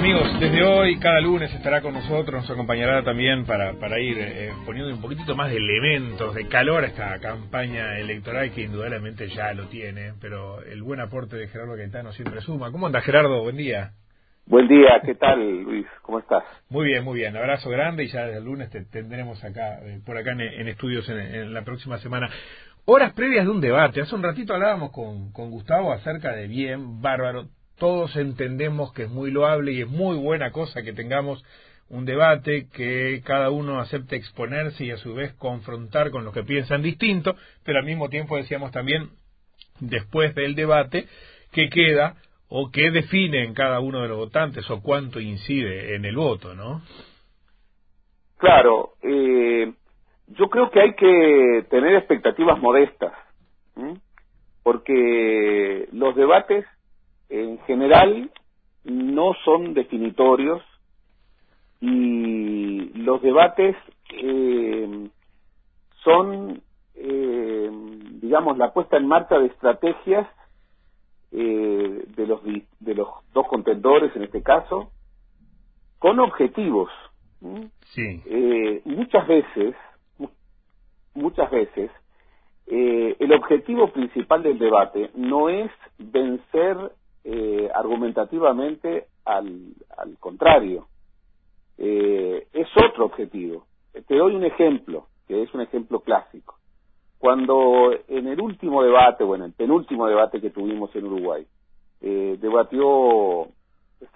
Amigos, desde hoy, cada lunes estará con nosotros, nos acompañará también para, para ir eh, poniendo un poquitito más de elementos, de calor a esta campaña electoral que indudablemente ya lo tiene, pero el buen aporte de Gerardo Quintano siempre suma. ¿Cómo anda Gerardo? Buen día. Buen día, ¿qué tal Luis? ¿Cómo estás? Muy bien, muy bien. Abrazo grande y ya desde el lunes te tendremos acá, eh, por acá en, estudios en, la próxima semana. Horas previas de un debate. Hace un ratito hablábamos con, con Gustavo acerca de bien, bárbaro, todos entendemos que es muy loable y es muy buena cosa que tengamos un debate, que cada uno acepte exponerse y a su vez confrontar con los que piensan distinto, pero al mismo tiempo decíamos también, después del debate, qué queda o qué define en cada uno de los votantes o cuánto incide en el voto, ¿no? Claro, eh, yo creo que hay que tener expectativas modestas, porque los debates en general no son definitorios y los debates eh, son, eh, digamos, la puesta en marcha de estrategias eh, de los de los dos contendores en este caso con objetivos. Sí. muchas veces, muchas veces, el objetivo principal del debate no es vencer eh, argumentativamente al, al contrario. Eh, es otro objetivo. Te doy un ejemplo, que es un ejemplo clásico. Cuando en el último debate, bueno, el penúltimo debate que tuvimos en Uruguay, eh, debatió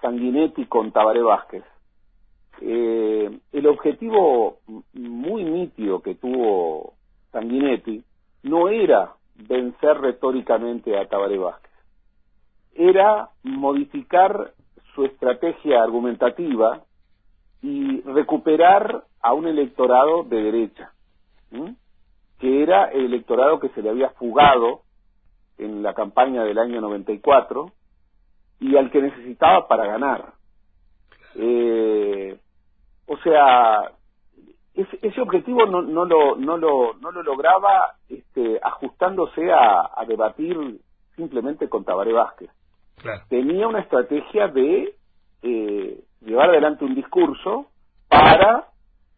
Sanguinetti con Tabaré Vázquez, eh, el objetivo muy nítido que tuvo Sanguinetti no era vencer retóricamente a Tabaré Vázquez era modificar su estrategia argumentativa y recuperar a un electorado de derecha, que era el electorado que se le había fugado en la campaña del año 94 y al que necesitaba para ganar. Eh, o sea, ese, objetivo no, no, lo, no, lo, no lo lograba este, ajustándose a, a debatir simplemente con Tabaré Vázquez tenía una estrategia de eh, llevar adelante un discurso para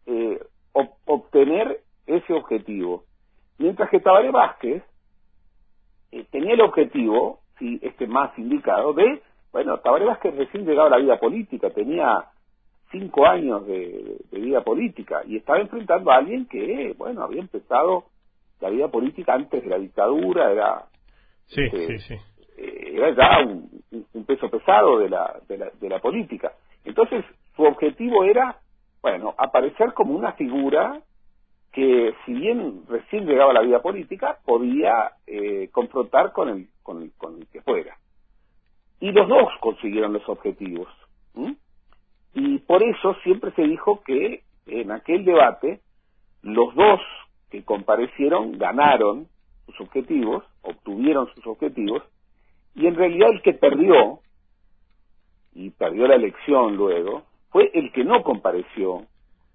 eh, obtener ese objetivo. Mientras que Tabaré Vázquez eh, tenía el objetivo, si este más indicado, de, bueno, Tabaré Vázquez recién llegaba a la vida política, tenía cinco años de, vida política y estaba enfrentando a alguien que, bueno, había empezado la vida política antes de la dictadura, era... Sí, este, sí, sí era ya un, peso pesado de la, de la, de la política. Entonces, su objetivo era, bueno, aparecer como una figura que, si bien recién llegaba a la vida política, podía eh, confrontar con el, con, el, con el que fuera. Y los dos consiguieron los objetivos. Y por eso siempre se dijo que en aquel debate los dos que comparecieron ganaron sus objetivos, obtuvieron sus objetivos, y en realidad el que perdió, y perdió la elección luego, fue el que no compareció,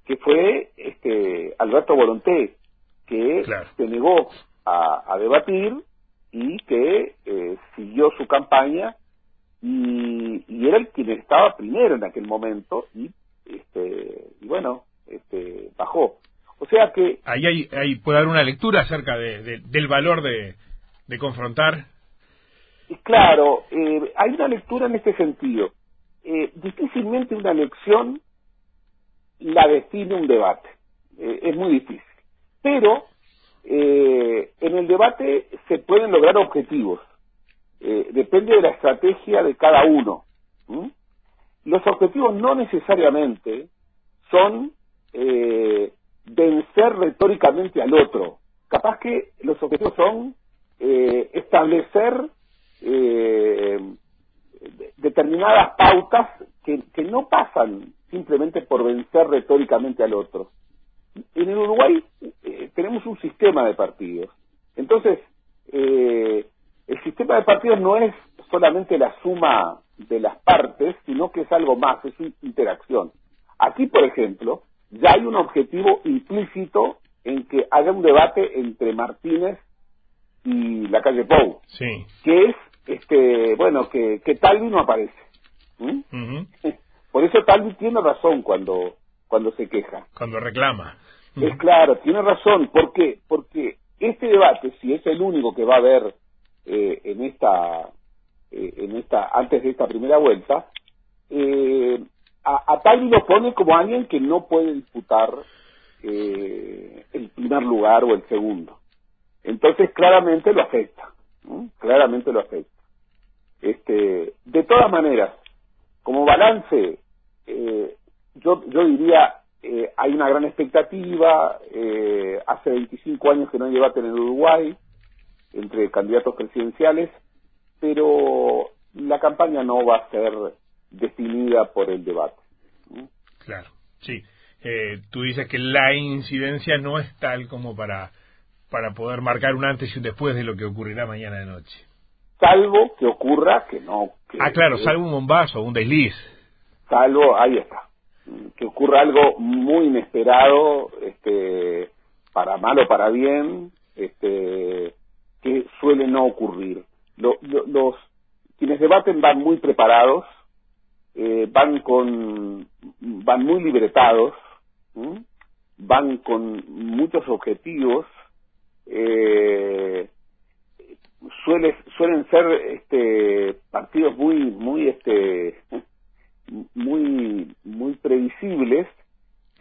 que fue este Alberto Volonté, que se negó a, debatir y que eh, siguió su campaña y, era el quien estaba primero en aquel momento y este y bueno este bajó. O sea que ahí hay, ahí puede haber una lectura acerca de, del valor de, de confrontar Claro, eh, hay una lectura en este sentido. Eh, difícilmente una elección la define un debate. Eh, es muy difícil. Pero en el debate se pueden lograr objetivos. depende de la estrategia de cada uno. Los objetivos no necesariamente son vencer retóricamente al otro. Capaz que los objetivos son establecer eh, determinadas pautas que, que no pasan simplemente por vencer retóricamente al otro. En el Uruguay eh, tenemos un sistema de partidos. Entonces, eh, el sistema de partidos no es solamente la suma de las partes, sino que es algo más, es una interacción. Aquí, por ejemplo, ya hay un objetivo implícito en que haya un debate entre Martínez y la calle Pou, sí. que es este bueno que, que tal no aparece por eso Talvi tiene razón cuando, cuando se queja. Cuando reclama. Es claro, tiene razón. ¿Por qué? Porque este debate, si es el único que va a haber eh, en esta, eh, en esta, antes de esta primera vuelta, eh, a, a Talvi lo pone como alguien que no puede disputar eh, el primer lugar o el segundo. Entonces claramente lo afecta, claramente lo afecta. Este, de todas maneras, como balance, eh, yo, yo diría, eh, hay una gran expectativa, eh, hace 25 años que no hay debate en el Uruguay entre candidatos presidenciales, pero la campaña no va a ser definida por el debate. Claro, sí. Eh, tú dices que la incidencia no es tal como para, para poder marcar un antes y un después de lo que ocurrirá mañana de noche. Salvo que ocurra que no. ah, claro, salvo un bombazo, un desliz. Salvo, ahí está. Que ocurra algo muy inesperado, este, para mal o para bien, este, que suele no ocurrir. los quienes debaten van muy preparados, eh, van con van muy libretados van con muchos objetivos eh, suele, suelen ser este partidos muy muy este muy muy previsibles.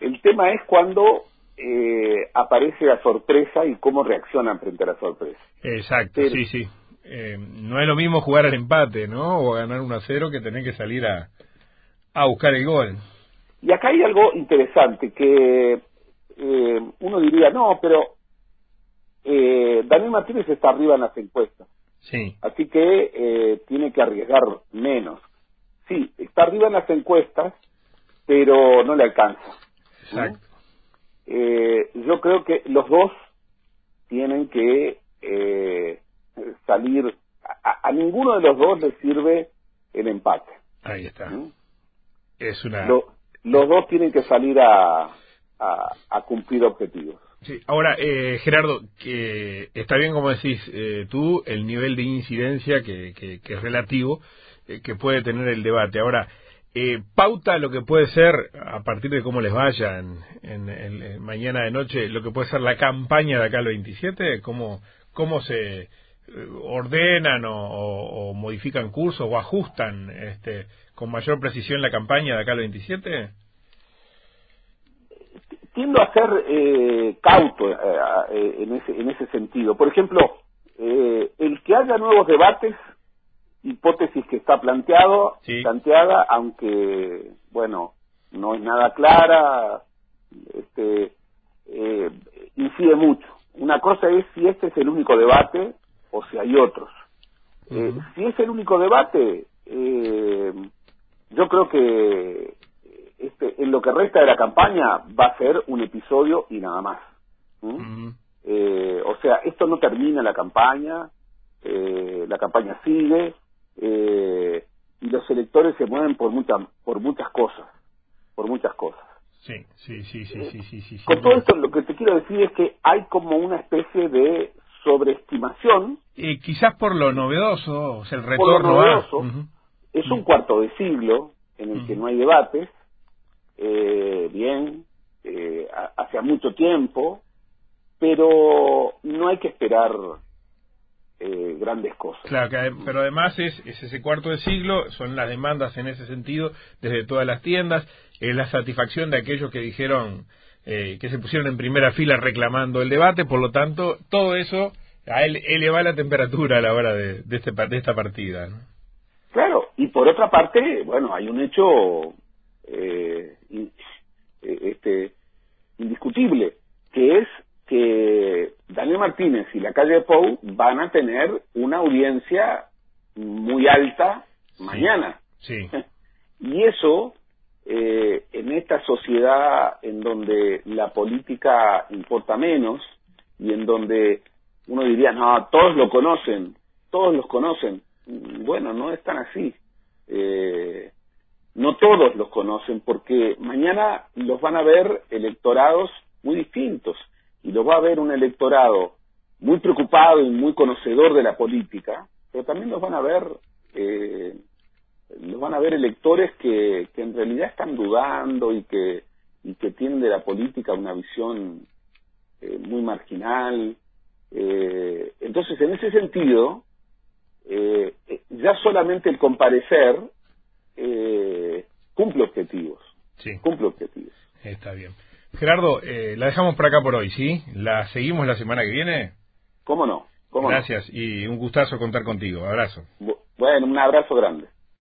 El tema es cuando eh, aparece la sorpresa y cómo reaccionan frente a la sorpresa. Exacto sí sí. Eh, no es lo mismo jugar al empate no o ganar 1 a 0 que tener que salir a a buscar el gol. Y acá hay algo interesante que eh, uno diría, no, pero eh, Daniel Martínez está arriba en las encuestas. Sí. Así que eh, tiene que arriesgar menos. Sí, está arriba en las encuestas, pero no le alcanza. Exacto. Eh, yo creo que los dos tienen que eh, salir. A, ninguno de los dos le sirve el empate. Ahí está. Es una los dos tienen que salir a, a, cumplir objetivos. Sí. Ahora, eh, Gerardo, que está bien como decís eh, tú, el nivel de incidencia que, que, es relativo, eh, que puede tener el debate. Ahora, eh, pauta lo que puede ser, a partir de cómo les vaya en, mañana de noche, lo que puede ser la campaña de acá al 27, cómo, cómo se ordenan o, o, modifican cursos o ajustan este, con mayor precisión la campaña de acá al 27? Tiendo a ser eh, cauto eh, eh, en, ese, en ese sentido. Por ejemplo, el que haya nuevos debates, hipótesis que está planteado, planteada, aunque, bueno, no es nada clara, este, incide mucho. Una cosa es si este es el único debate o si hay otros. si es el único debate, eh, yo creo que este, en lo que resta de la campaña va a ser un episodio y nada más. eh, o sea, esto no termina la campaña, eh, la campaña sigue eh, y los electores se mueven por muchas por muchas cosas, por muchas cosas. Sí, sí, sí, sí, sí, sí, sí, Con todo esto lo que te quiero decir es que hay como una especie de sobreestimación. Quizás por lo novedoso, o sea, el retorno novedoso, es un cuarto de siglo en el que no hay debates, eh, bien, eh, hace mucho tiempo, pero no hay que esperar eh, grandes cosas. Claro, pero además es, es, ese cuarto de siglo, son las demandas en ese sentido desde todas las tiendas, es la satisfacción de aquellos que dijeron eh, que se pusieron en primera fila reclamando el debate, por lo tanto, todo eso a él eleva la temperatura a la hora de, de, este, de esta partida. ¿no? Claro, y por otra parte, bueno, hay un hecho eh, eh, este, indiscutible, que es que Daniel Martínez y la calle de Pou van a tener una audiencia muy alta mañana. Sí. Y eso, eh, en esta sociedad en donde la política importa menos y en donde uno diría, no, todos lo conocen, todos los conocen, bueno, no es tan así. Eh, no todos los conocen porque mañana los van a ver electorados muy distintos y los va a ver un electorado muy preocupado y muy conocedor de la política, pero también los van a ver eh, los van a ver electores que, que en realidad están dudando y que, y que tienen de la política una visión eh, muy marginal. Eh, entonces, en ese sentido, eh, ya solamente el comparecer cumple objetivos. Sí. Cumple objetivos. Está bien. Gerardo, la dejamos por acá por hoy, ¿sí? ¿La seguimos la semana que viene? ¿Cómo no? ¿Cómo Gracias y un gustazo contar contigo. Abrazo. Bueno, un abrazo grande.